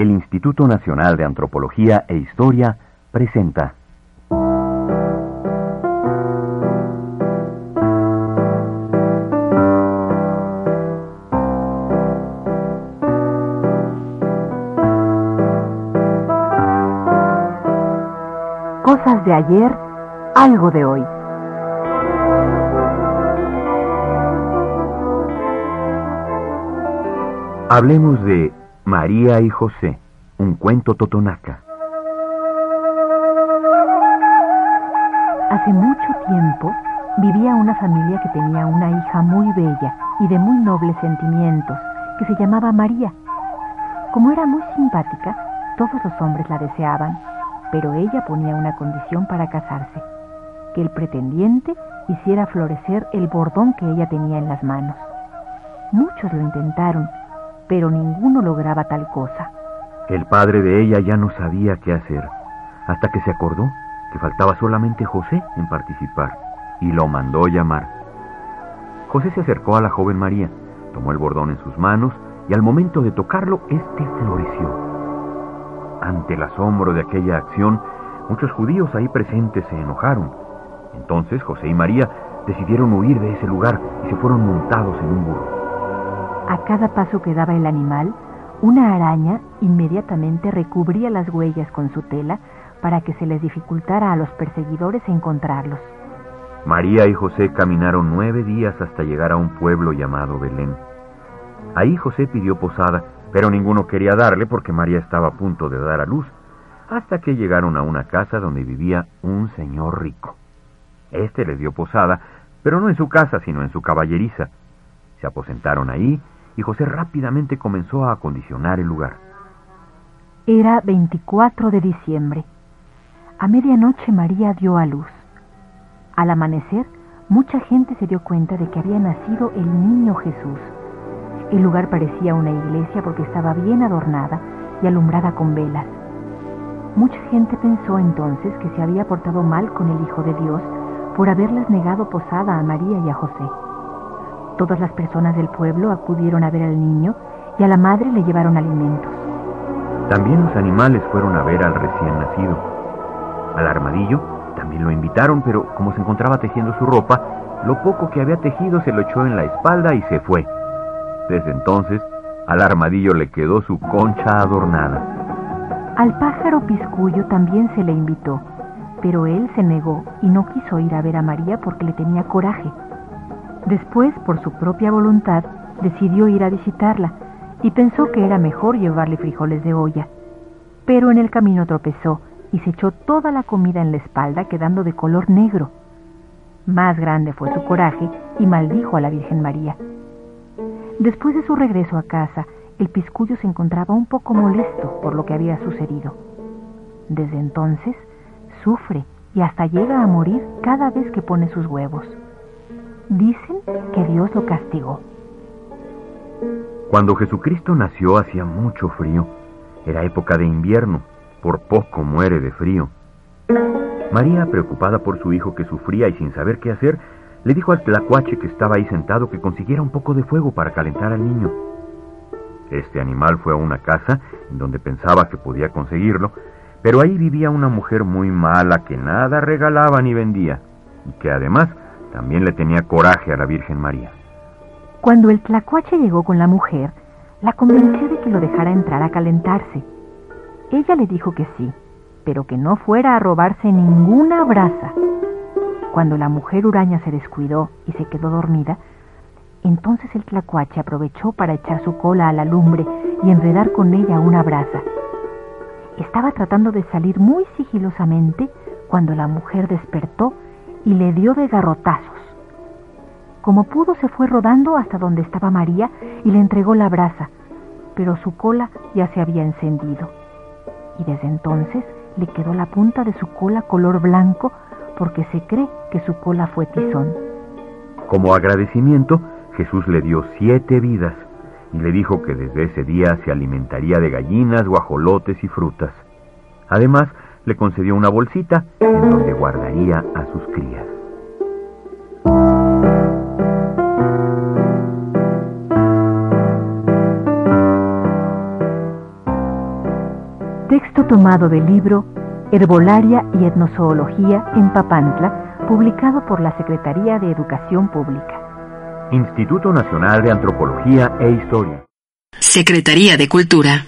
el Instituto Nacional de Antropología e Historia presenta Cosas de ayer, algo de hoy. Hablemos de María y José, un cuento totonaca. Hace mucho tiempo vivía una familia que tenía una hija muy bella y de muy nobles sentimientos, que se llamaba María. Como era muy simpática, todos los hombres la deseaban, pero ella ponía una condición para casarse, que el pretendiente hiciera florecer el bordón que ella tenía en las manos. Muchos lo intentaron, pero ninguno lograba tal cosa. El padre de ella ya no sabía qué hacer, hasta que se acordó que faltaba solamente José en participar, y lo mandó llamar. José se acercó a la joven María, tomó el bordón en sus manos, y al momento de tocarlo, éste floreció. Ante el asombro de aquella acción, muchos judíos ahí presentes se enojaron. Entonces José y María decidieron huir de ese lugar y se fueron montados en un burro. A cada paso que daba el animal, una araña inmediatamente recubría las huellas con su tela para que se les dificultara a los perseguidores encontrarlos. María y José caminaron nueve días hasta llegar a un pueblo llamado Belén. Ahí José pidió posada, pero ninguno quería darle porque María estaba a punto de dar a luz, hasta que llegaron a una casa donde vivía un señor rico. Este les dio posada, pero no en su casa, sino en su caballeriza. Se aposentaron ahí y José rápidamente comenzó a acondicionar el lugar. Era 24 de diciembre. A medianoche María dio a luz. Al amanecer, mucha gente se dio cuenta de que había nacido el niño Jesús. El lugar parecía una iglesia porque estaba bien adornada y alumbrada con velas. Mucha gente pensó entonces que se había portado mal con el Hijo de Dios por haberles negado posada a María y a José. Todas las personas del pueblo acudieron a ver al niño y a la madre le llevaron alimentos. También los animales fueron a ver al recién nacido. Al armadillo también lo invitaron, pero como se encontraba tejiendo su ropa, lo poco que había tejido se lo echó en la espalda y se fue. Desde entonces, al armadillo le quedó su concha adornada. Al pájaro piscuyo también se le invitó, pero él se negó y no quiso ir a ver a María porque le tenía coraje. Después, por su propia voluntad, decidió ir a visitarla y pensó que era mejor llevarle frijoles de olla. Pero en el camino tropezó y se echó toda la comida en la espalda quedando de color negro. Más grande fue su coraje y maldijo a la Virgen María. Después de su regreso a casa, el piscuyo se encontraba un poco molesto por lo que había sucedido. Desde entonces, sufre y hasta llega a morir cada vez que pone sus huevos. Dicen que Dios lo castigó. Cuando Jesucristo nació hacía mucho frío. Era época de invierno. Por poco muere de frío. María, preocupada por su hijo que sufría y sin saber qué hacer, le dijo al tlacuache que estaba ahí sentado que consiguiera un poco de fuego para calentar al niño. Este animal fue a una casa donde pensaba que podía conseguirlo, pero ahí vivía una mujer muy mala que nada regalaba ni vendía, y que además también le tenía coraje a la Virgen María. Cuando el tlacuache llegó con la mujer, la convenció de que lo dejara entrar a calentarse. Ella le dijo que sí, pero que no fuera a robarse ninguna brasa. Cuando la mujer huraña se descuidó y se quedó dormida, entonces el tlacuache aprovechó para echar su cola a la lumbre y enredar con ella una brasa. Estaba tratando de salir muy sigilosamente cuando la mujer despertó y le dio de garrotazos. Como pudo se fue rodando hasta donde estaba María y le entregó la brasa, pero su cola ya se había encendido. Y desde entonces le quedó la punta de su cola color blanco porque se cree que su cola fue tizón. Como agradecimiento, Jesús le dio siete vidas y le dijo que desde ese día se alimentaría de gallinas, guajolotes y frutas. Además, le concedió una bolsita en donde guardaría a sus crías. Texto tomado del libro Herbolaria y Etnozoología en Papantla, publicado por la Secretaría de Educación Pública. Instituto Nacional de Antropología e Historia. Secretaría de Cultura.